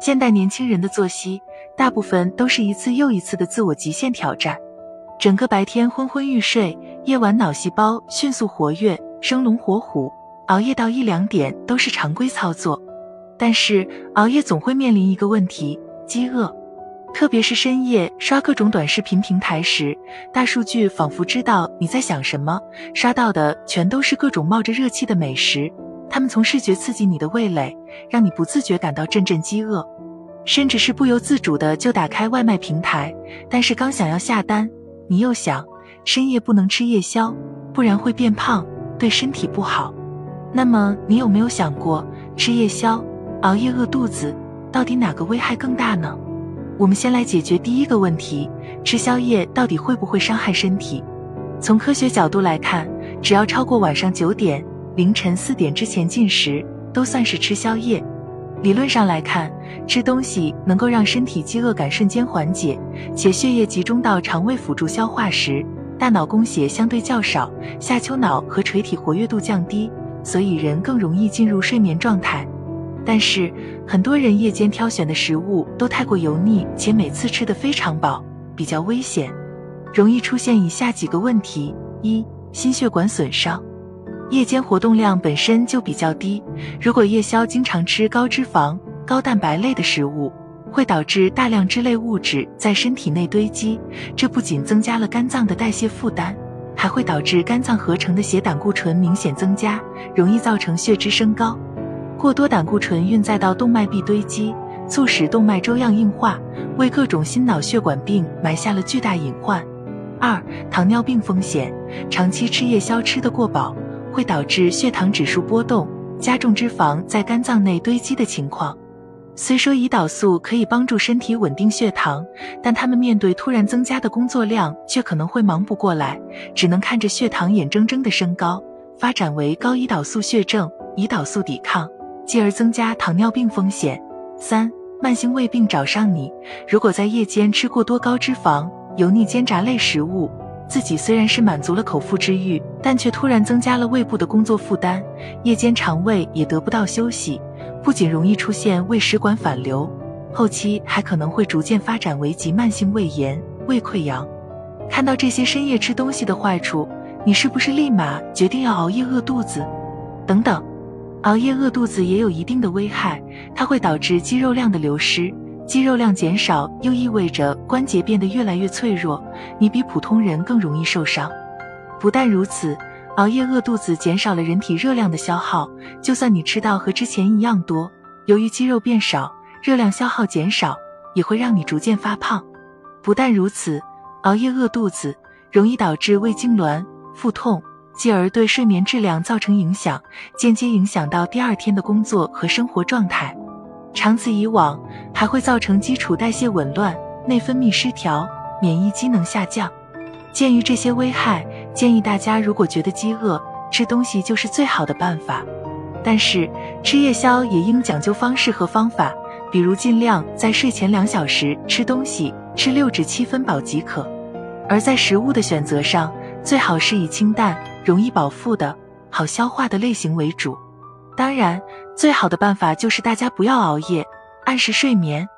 现代年轻人的作息，大部分都是一次又一次的自我极限挑战，整个白天昏昏欲睡，夜晚脑细胞迅速活跃，生龙活虎，熬夜到一两点都是常规操作。但是熬夜总会面临一个问题：饥饿。特别是深夜刷各种短视频平台时，大数据仿佛知道你在想什么，刷到的全都是各种冒着热气的美食。他们从视觉刺激你的味蕾，让你不自觉感到阵阵饥饿，甚至是不由自主的就打开外卖平台。但是刚想要下单，你又想深夜不能吃夜宵，不然会变胖，对身体不好。那么你有没有想过，吃夜宵、熬夜饿肚子，到底哪个危害更大呢？我们先来解决第一个问题：吃宵夜到底会不会伤害身体？从科学角度来看，只要超过晚上九点。凌晨四点之前进食都算是吃宵夜。理论上来看，吃东西能够让身体饥饿感瞬间缓解，且血液集中到肠胃辅助消化时，大脑供血相对较少，下丘脑和垂体活跃度降低，所以人更容易进入睡眠状态。但是很多人夜间挑选的食物都太过油腻，且每次吃的非常饱，比较危险，容易出现以下几个问题：一、心血管损伤。夜间活动量本身就比较低，如果夜宵经常吃高脂肪、高蛋白类的食物，会导致大量脂类物质在身体内堆积，这不仅增加了肝脏的代谢负担，还会导致肝脏合成的血胆固醇明显增加，容易造成血脂升高。过多胆固醇运载到动脉壁堆积，促使动脉粥样硬化，为各种心脑血管病埋下了巨大隐患。二、糖尿病风险，长期吃夜宵吃得过饱。会导致血糖指数波动，加重脂肪在肝脏内堆积的情况。虽说胰岛素可以帮助身体稳定血糖，但他们面对突然增加的工作量，却可能会忙不过来，只能看着血糖眼睁睁的升高，发展为高胰岛素血症、胰岛素抵抗，继而增加糖尿病风险。三、慢性胃病找上你。如果在夜间吃过多高脂肪、油腻煎炸类食物，自己虽然是满足了口腹之欲，但却突然增加了胃部的工作负担，夜间肠胃也得不到休息，不仅容易出现胃食管反流，后期还可能会逐渐发展为急慢性胃炎、胃溃疡。看到这些深夜吃东西的坏处，你是不是立马决定要熬夜饿肚子？等等，熬夜饿肚子也有一定的危害，它会导致肌肉量的流失。肌肉量减少，又意味着关节变得越来越脆弱，你比普通人更容易受伤。不但如此，熬夜饿肚子减少了人体热量的消耗，就算你吃到和之前一样多，由于肌肉变少，热量消耗减少，也会让你逐渐发胖。不但如此，熬夜饿肚子容易导致胃痉挛、腹痛，继而对睡眠质量造成影响，间接影响到第二天的工作和生活状态。长此以往，还会造成基础代谢紊乱、内分泌失调、免疫机能下降。鉴于这些危害，建议大家如果觉得饥饿，吃东西就是最好的办法。但是吃夜宵也应讲究方式和方法，比如尽量在睡前两小时吃东西，吃六至七分饱即可。而在食物的选择上，最好是以清淡、容易饱腹的好消化的类型为主。当然，最好的办法就是大家不要熬夜，按时睡眠。